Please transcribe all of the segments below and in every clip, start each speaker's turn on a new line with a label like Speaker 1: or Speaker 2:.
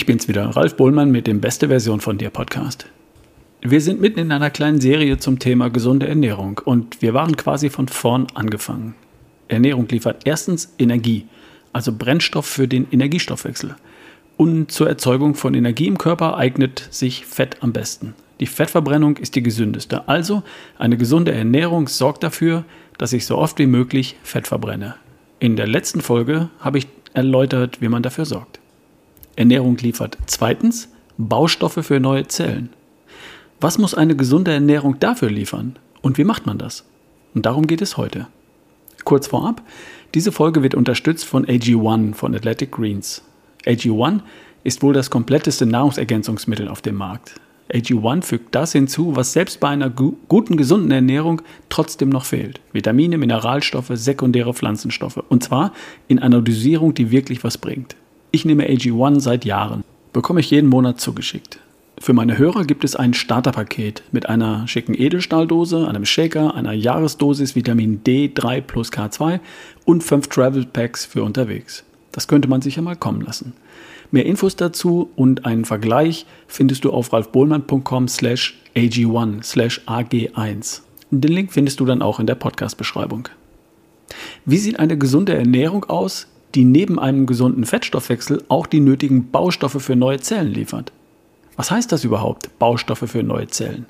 Speaker 1: ich bin's wieder, Ralf Bohlmann mit dem Beste Version von dir Podcast. Wir sind mitten in einer kleinen Serie zum Thema gesunde Ernährung und wir waren quasi von vorn angefangen. Ernährung liefert erstens Energie, also Brennstoff für den Energiestoffwechsel. Und zur Erzeugung von Energie im Körper eignet sich Fett am besten. Die Fettverbrennung ist die gesündeste. Also eine gesunde Ernährung sorgt dafür, dass ich so oft wie möglich Fett verbrenne. In der letzten Folge habe ich erläutert, wie man dafür sorgt. Ernährung liefert zweitens Baustoffe für neue Zellen. Was muss eine gesunde Ernährung dafür liefern und wie macht man das? Und darum geht es heute. Kurz vorab, diese Folge wird unterstützt von AG1 von Athletic Greens. AG1 ist wohl das kompletteste Nahrungsergänzungsmittel auf dem Markt. AG1 fügt das hinzu, was selbst bei einer gu guten, gesunden Ernährung trotzdem noch fehlt. Vitamine, Mineralstoffe, sekundäre Pflanzenstoffe. Und zwar in einer Dosierung, die wirklich was bringt. Ich nehme AG1 seit Jahren. Bekomme ich jeden Monat zugeschickt. Für meine Hörer gibt es ein Starterpaket mit einer schicken Edelstahldose, einem Shaker, einer Jahresdosis Vitamin D3 plus K2 und fünf Travel Packs für unterwegs. Das könnte man sich ja mal kommen lassen. Mehr Infos dazu und einen Vergleich findest du auf ralfbohlmann.com slash ag1 slash ag1. Den Link findest du dann auch in der Podcast-Beschreibung. Wie sieht eine gesunde Ernährung aus, die neben einem gesunden Fettstoffwechsel auch die nötigen Baustoffe für neue Zellen liefert? Was heißt das überhaupt, Baustoffe für neue Zellen?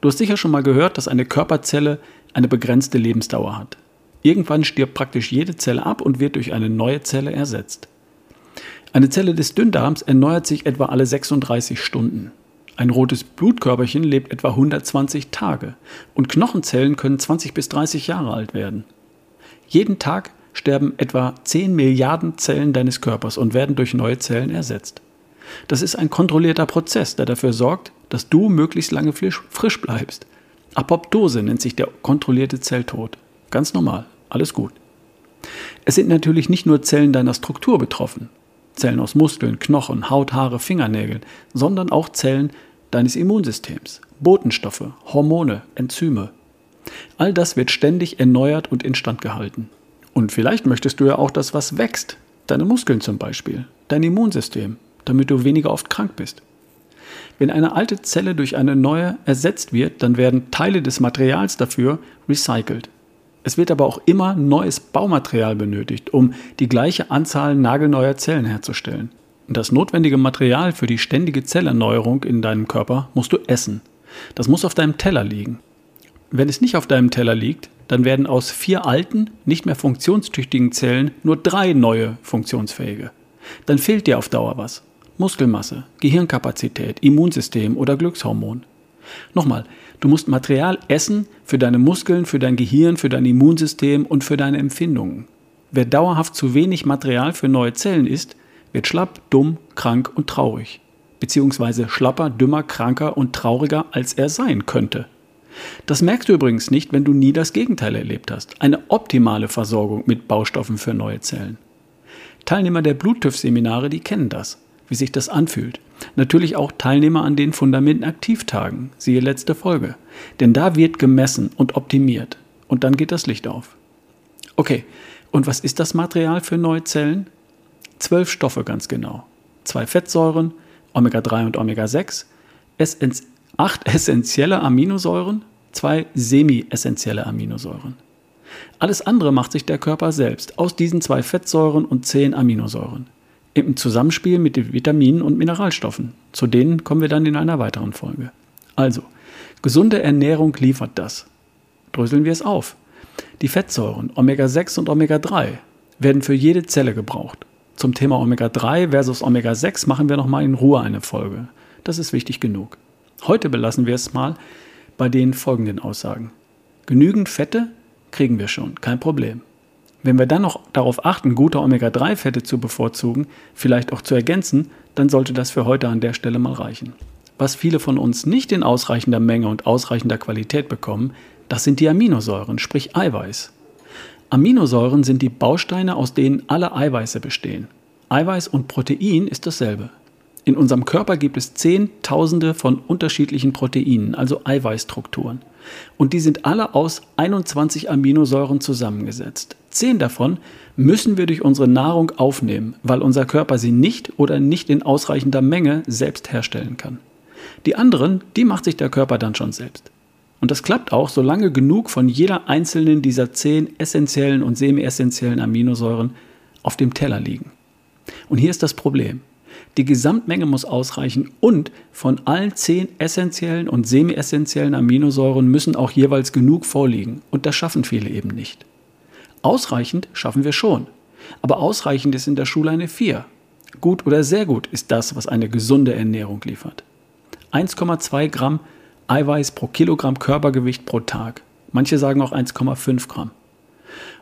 Speaker 1: Du hast sicher schon mal gehört, dass eine Körperzelle eine begrenzte Lebensdauer hat. Irgendwann stirbt praktisch jede Zelle ab und wird durch eine neue Zelle ersetzt. Eine Zelle des Dünndarms erneuert sich etwa alle 36 Stunden. Ein rotes Blutkörperchen lebt etwa 120 Tage und Knochenzellen können 20 bis 30 Jahre alt werden. Jeden Tag sterben etwa 10 Milliarden Zellen deines Körpers und werden durch neue Zellen ersetzt. Das ist ein kontrollierter Prozess, der dafür sorgt, dass du möglichst lange frisch bleibst. Apoptose nennt sich der kontrollierte Zelltod. Ganz normal, alles gut. Es sind natürlich nicht nur Zellen deiner Struktur betroffen, Zellen aus Muskeln, Knochen, Haut, Haare, Fingernägeln, sondern auch Zellen deines Immunsystems, Botenstoffe, Hormone, Enzyme. All das wird ständig erneuert und instand gehalten. Und vielleicht möchtest du ja auch, dass was wächst. Deine Muskeln zum Beispiel, dein Immunsystem, damit du weniger oft krank bist. Wenn eine alte Zelle durch eine neue ersetzt wird, dann werden Teile des Materials dafür recycelt. Es wird aber auch immer neues Baumaterial benötigt, um die gleiche Anzahl nagelneuer Zellen herzustellen. Das notwendige Material für die ständige Zellerneuerung in deinem Körper musst du essen. Das muss auf deinem Teller liegen. Wenn es nicht auf deinem Teller liegt, dann werden aus vier alten, nicht mehr funktionstüchtigen Zellen nur drei neue funktionsfähige. Dann fehlt dir auf Dauer was. Muskelmasse, Gehirnkapazität, Immunsystem oder Glückshormon. Nochmal, du musst Material essen für deine Muskeln, für dein Gehirn, für dein Immunsystem und für deine Empfindungen. Wer dauerhaft zu wenig Material für neue Zellen isst, wird schlapp, dumm, krank und traurig. Beziehungsweise schlapper, dümmer, kranker und trauriger, als er sein könnte. Das merkst du übrigens nicht, wenn du nie das Gegenteil erlebt hast. Eine optimale Versorgung mit Baustoffen für neue Zellen. Teilnehmer der Bluttüff-Seminare, die kennen das wie sich das anfühlt. Natürlich auch Teilnehmer an den Fundamenten-Aktivtagen, siehe letzte Folge. Denn da wird gemessen und optimiert. Und dann geht das Licht auf. Okay, und was ist das Material für neue Zellen? Zwölf Stoffe ganz genau. Zwei Fettsäuren, Omega-3 und Omega-6, acht essentielle Aminosäuren, zwei semi-essentielle Aminosäuren. Alles andere macht sich der Körper selbst aus diesen zwei Fettsäuren und zehn Aminosäuren im Zusammenspiel mit den Vitaminen und Mineralstoffen. Zu denen kommen wir dann in einer weiteren Folge. Also, gesunde Ernährung liefert das. Dröseln wir es auf. Die Fettsäuren Omega-6 und Omega-3 werden für jede Zelle gebraucht. Zum Thema Omega-3 versus Omega-6 machen wir nochmal in Ruhe eine Folge. Das ist wichtig genug. Heute belassen wir es mal bei den folgenden Aussagen. Genügend Fette kriegen wir schon, kein Problem. Wenn wir dann noch darauf achten, gute Omega-3-Fette zu bevorzugen, vielleicht auch zu ergänzen, dann sollte das für heute an der Stelle mal reichen. Was viele von uns nicht in ausreichender Menge und ausreichender Qualität bekommen, das sind die Aminosäuren, sprich Eiweiß. Aminosäuren sind die Bausteine, aus denen alle Eiweiße bestehen. Eiweiß und Protein ist dasselbe. In unserem Körper gibt es Zehntausende von unterschiedlichen Proteinen, also Eiweißstrukturen. Und die sind alle aus 21 Aminosäuren zusammengesetzt. Zehn davon müssen wir durch unsere Nahrung aufnehmen, weil unser Körper sie nicht oder nicht in ausreichender Menge selbst herstellen kann. Die anderen, die macht sich der Körper dann schon selbst. Und das klappt auch, solange genug von jeder einzelnen dieser zehn essentiellen und semi-essentiellen Aminosäuren auf dem Teller liegen. Und hier ist das Problem. Die Gesamtmenge muss ausreichen und von allen zehn essentiellen und semi-essentiellen Aminosäuren müssen auch jeweils genug vorliegen. Und das schaffen viele eben nicht. Ausreichend schaffen wir schon. Aber ausreichend ist in der Schule eine 4. Gut oder sehr gut ist das, was eine gesunde Ernährung liefert. 1,2 Gramm Eiweiß pro Kilogramm Körpergewicht pro Tag. Manche sagen auch 1,5 Gramm.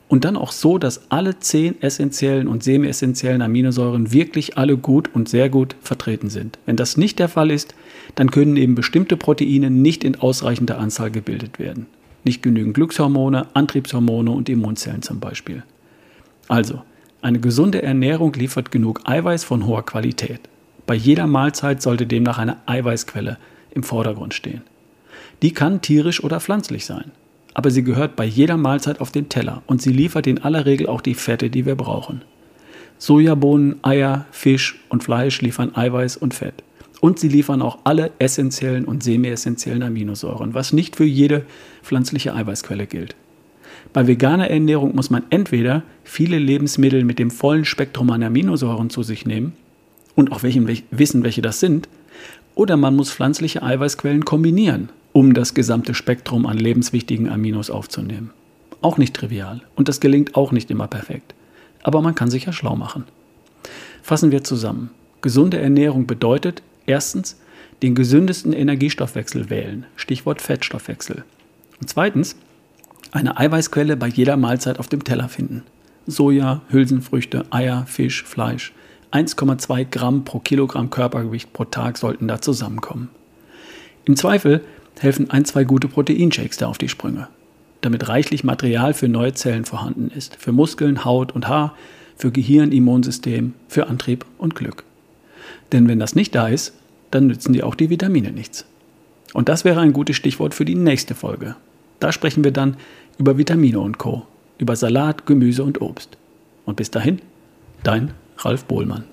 Speaker 1: Und dann auch so, dass alle 10 essentiellen und semi-essentiellen Aminosäuren wirklich alle gut und sehr gut vertreten sind. Wenn das nicht der Fall ist, dann können eben bestimmte Proteine nicht in ausreichender Anzahl gebildet werden. Nicht genügend Glückshormone, Antriebshormone und Immunzellen zum Beispiel. Also, eine gesunde Ernährung liefert genug Eiweiß von hoher Qualität. Bei jeder Mahlzeit sollte demnach eine Eiweißquelle im Vordergrund stehen. Die kann tierisch oder pflanzlich sein, aber sie gehört bei jeder Mahlzeit auf den Teller und sie liefert in aller Regel auch die Fette, die wir brauchen. Sojabohnen, Eier, Fisch und Fleisch liefern Eiweiß und Fett. Und sie liefern auch alle essentiellen und semi-essentiellen Aminosäuren, was nicht für jede pflanzliche Eiweißquelle gilt. Bei veganer Ernährung muss man entweder viele Lebensmittel mit dem vollen Spektrum an Aminosäuren zu sich nehmen und auch welchen, wissen, welche das sind, oder man muss pflanzliche Eiweißquellen kombinieren, um das gesamte Spektrum an lebenswichtigen Aminos aufzunehmen. Auch nicht trivial und das gelingt auch nicht immer perfekt. Aber man kann sich ja schlau machen. Fassen wir zusammen. Gesunde Ernährung bedeutet erstens den gesündesten Energiestoffwechsel wählen, Stichwort Fettstoffwechsel. Und zweitens eine Eiweißquelle bei jeder Mahlzeit auf dem Teller finden. Soja, Hülsenfrüchte, Eier, Fisch, Fleisch. 1,2 Gramm pro Kilogramm Körpergewicht pro Tag sollten da zusammenkommen. Im Zweifel helfen ein, zwei gute Proteinshakes da auf die Sprünge, damit reichlich Material für neue Zellen vorhanden ist, für Muskeln, Haut und Haar, für Gehirn, Immunsystem, für Antrieb und Glück. Denn wenn das nicht da ist, dann nützen dir auch die Vitamine nichts. Und das wäre ein gutes Stichwort für die nächste Folge. Da sprechen wir dann über Vitamine und Co., über Salat, Gemüse und Obst. Und bis dahin, dein Ralf Bohlmann.